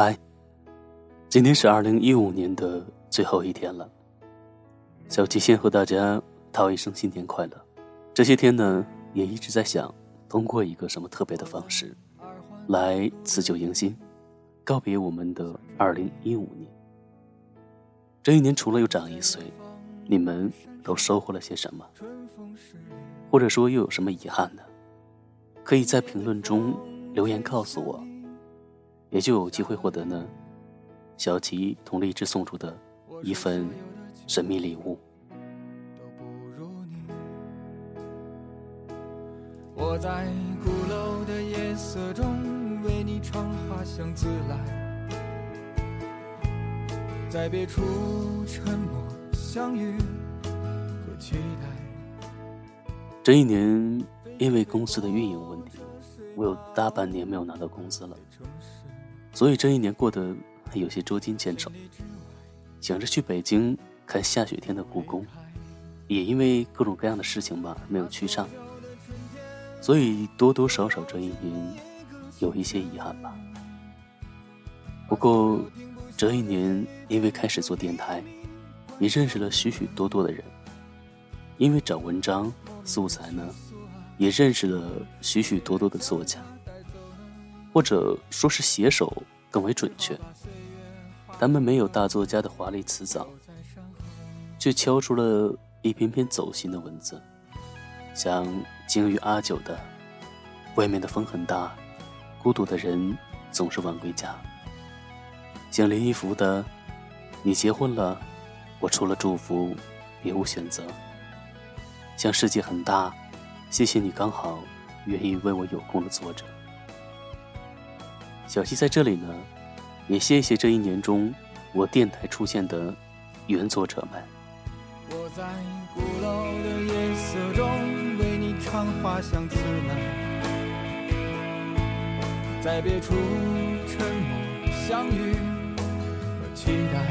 嗨，今天是二零一五年的最后一天了。小七先和大家道一声新年快乐。这些天呢，也一直在想，通过一个什么特别的方式，来辞旧迎新，告别我们的二零一五年。这一年除了又长一岁，你们都收获了些什么？或者说又有什么遗憾呢？可以在评论中留言告诉我。也就有机会获得呢，小琪同荔枝送出的一份神秘礼物。我在鼓楼的夜色中为你唱花香自来，在别处沉默相遇和期待。这一年，因为公司的运营问题，我有大半年没有拿到工资了。所以这一年过得有些捉襟见肘，想着去北京看下雪天的故宫，也因为各种各样的事情吧，没有去上。所以多多少少这一年有一些遗憾吧。不过这一年因为开始做电台，也认识了许许多多的人，因为找文章素材呢，也认识了许许多多的作家。或者说是写手更为准确，他们没有大作家的华丽辞藻，却敲出了一篇篇走心的文字，像鲸鱼阿九的“外面的风很大，孤独的人总是晚归家”，像林一福的“你结婚了，我除了祝福别无选择”，像世界很大，谢谢你刚好愿意为我有空的作者。小溪在这里呢，也谢谢这一年中我电台出现的原作者们。我在鼓楼的夜色中为你唱花香自来，在别处沉默相遇和期待。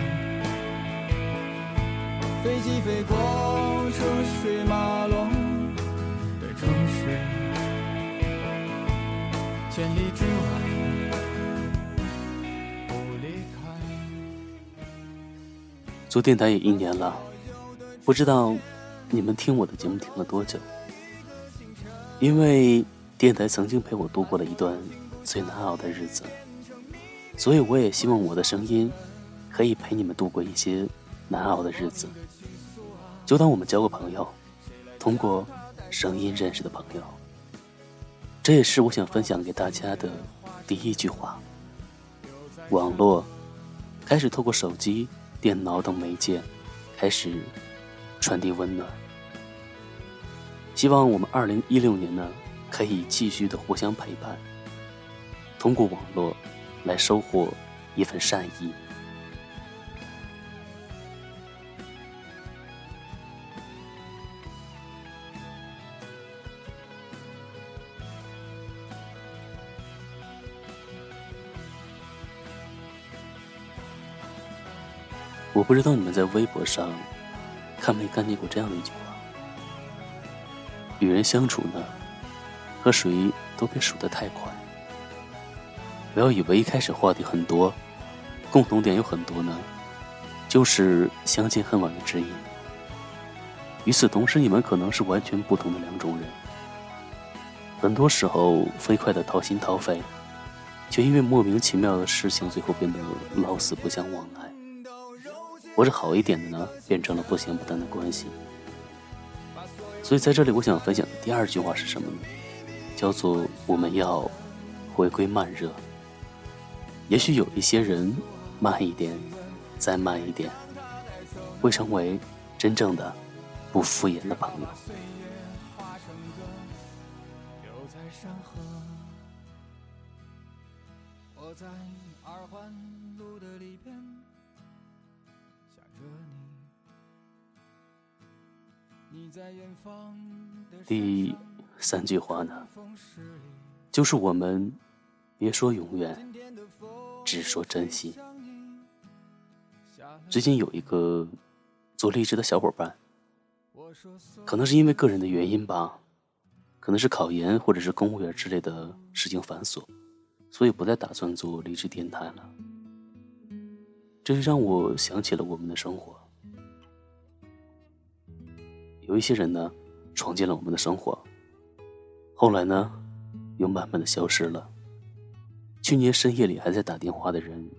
飞机飞过车水马龙的城市，千里之外。做电台也一年了，不知道你们听我的节目听了多久。因为电台曾经陪我度过了一段最难熬的日子，所以我也希望我的声音可以陪你们度过一些难熬的日子。就当我们交个朋友，通过声音认识的朋友。这也是我想分享给大家的第一句话。网络开始透过手机。电脑等媒介开始传递温暖。希望我们二零一六年呢，可以继续的互相陪伴，通过网络来收获一份善意。我不知道你们在微博上看没看见过这样的一句话：与人相处呢，和谁都别数得太快。不要以为一开始话题很多，共同点有很多呢，就是相见恨晚的知音。与此同时，你们可能是完全不同的两种人。很多时候，飞快的掏心掏肺，却因为莫名其妙的事情，最后变得老死不相往来。或者好一点的呢，变成了不咸不淡的关系。所以在这里，我想分享的第二句话是什么呢？叫做我们要回归慢热。也许有一些人慢一点，再慢一点，会成为真正的不敷衍的朋友。我在二环第三句话呢，就是我们别说永远，只说珍惜。最近有一个做励志的小伙伴，可能是因为个人的原因吧，可能是考研或者是公务员之类的事情繁琐，所以不再打算做励志电台了。这是让我想起了我们的生活。有一些人呢，闯进了我们的生活，后来呢，又慢慢的消失了。去年深夜里还在打电话的人，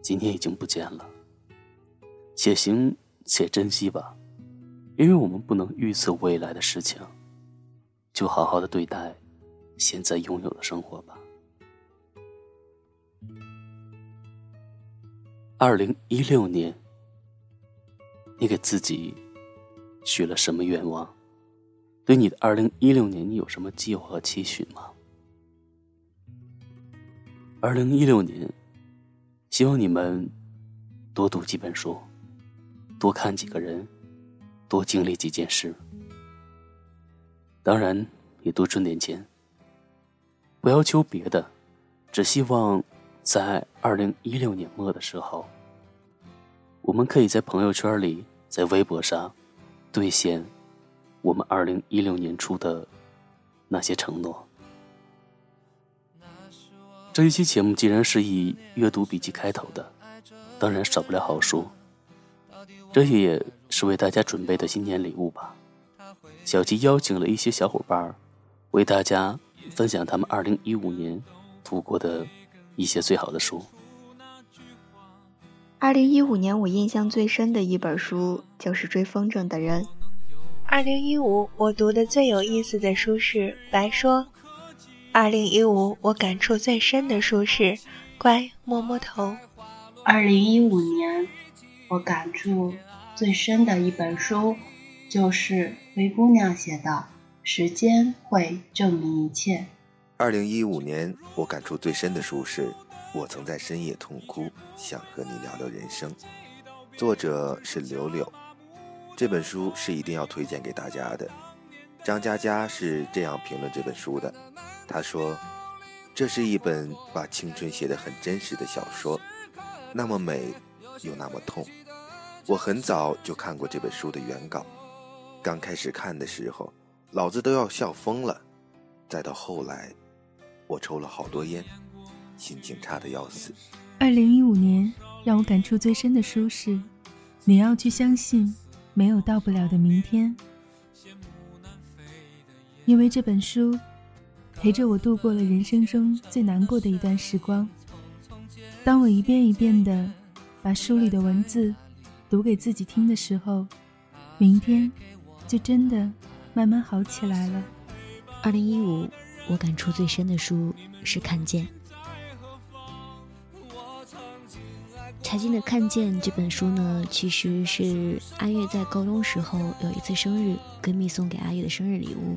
今天已经不见了。且行且珍惜吧，因为我们不能预测未来的事情，就好好的对待现在拥有的生活吧。二零一六年，你给自己许了什么愿望？对你的二零一六年，你有什么计划和期许吗？二零一六年，希望你们多读几本书，多看几个人，多经历几件事。当然，也多赚点钱。不要求别的，只希望。在二零一六年末的时候，我们可以在朋友圈里、在微博上兑现我们二零一六年初的那些承诺。这一期节目既然是以阅读笔记开头的，当然少不了好书。这些也是为大家准备的新年礼物吧。小七邀请了一些小伙伴为大家分享他们二零一五年读过的。一些最好的书。二零一五年，我印象最深的一本书就是《追风筝的人》。二零一五，我读的最有意思的书是《白说》。二零一五，我感触最深的书是《乖摸摸头》。二零一五年，我感触最深的一本书就是灰姑娘写的《时间会证明一切》。二零一五年，我感触最深的书是《我曾在深夜痛哭，想和你聊聊人生》，作者是柳柳。这本书是一定要推荐给大家的。张嘉佳是这样评论这本书的：“他说，这是一本把青春写得很真实的小说，那么美，又那么痛。我很早就看过这本书的原稿，刚开始看的时候，老子都要笑疯了，再到后来。”我抽了好多烟，心情差的要死。二零一五年让我感触最深的书是《你要去相信没有到不了的明天》，因为这本书陪着我度过了人生中最难过的一段时光。当我一遍一遍的把书里的文字读给自己听的时候，明天就真的慢慢好起来了。二零一五。我感触最深的书是《看见》。柴静的《看见》这本书呢，其实是阿月在高中时候有一次生日，闺蜜送给阿月的生日礼物。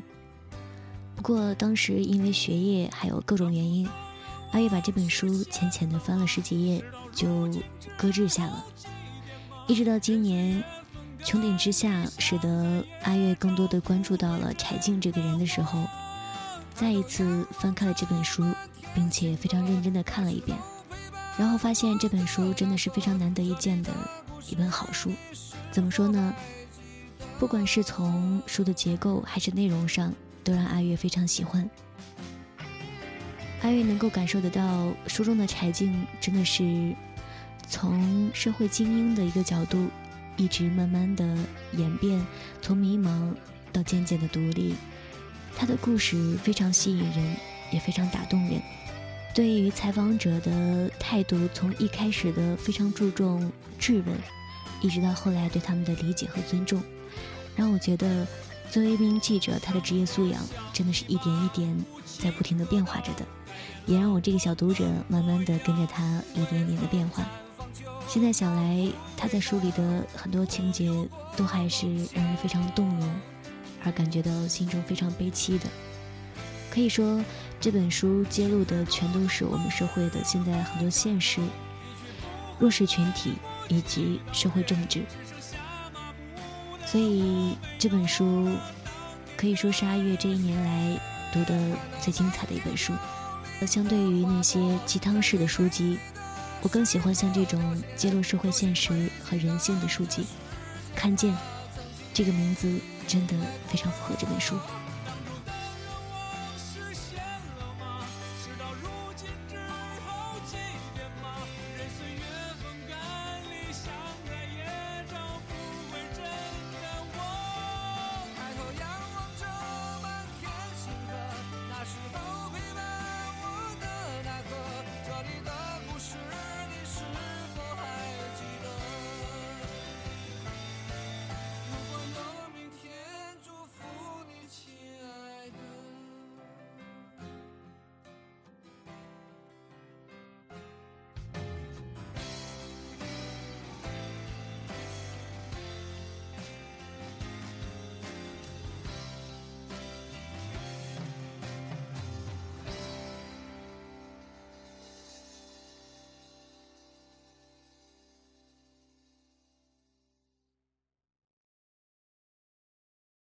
不过当时因为学业还有各种原因，阿月把这本书浅浅的翻了十几页就搁置下了。一直到今年，穹顶之下使得阿月更多的关注到了柴静这个人的时候。再一次翻开了这本书，并且非常认真的看了一遍，然后发现这本书真的是非常难得一见的一本好书。怎么说呢？不管是从书的结构还是内容上，都让阿月非常喜欢。阿月能够感受得到，书中的柴静真的是从社会精英的一个角度，一直慢慢的演变，从迷茫到渐渐的独立。他的故事非常吸引人，也非常打动人。对于采访者的态度，从一开始的非常注重质问，一直到后来对他们的理解和尊重，让我觉得，作为一名记者，他的职业素养真的是一点一点在不停的变化着的，也让我这个小读者慢慢的跟着他一点一点的变化。现在想来，他在书里的很多情节都还是让人非常动容。而感觉到心中非常悲戚的，可以说这本书揭露的全都是我们社会的现在很多现实、弱势群体以及社会政治。所以这本书可以说是阿月这一年来读的最精彩的一本书。相对于那些鸡汤式的书籍，我更喜欢像这种揭露社会现实和人性的书籍。看见这个名字。真的非常符合这本书。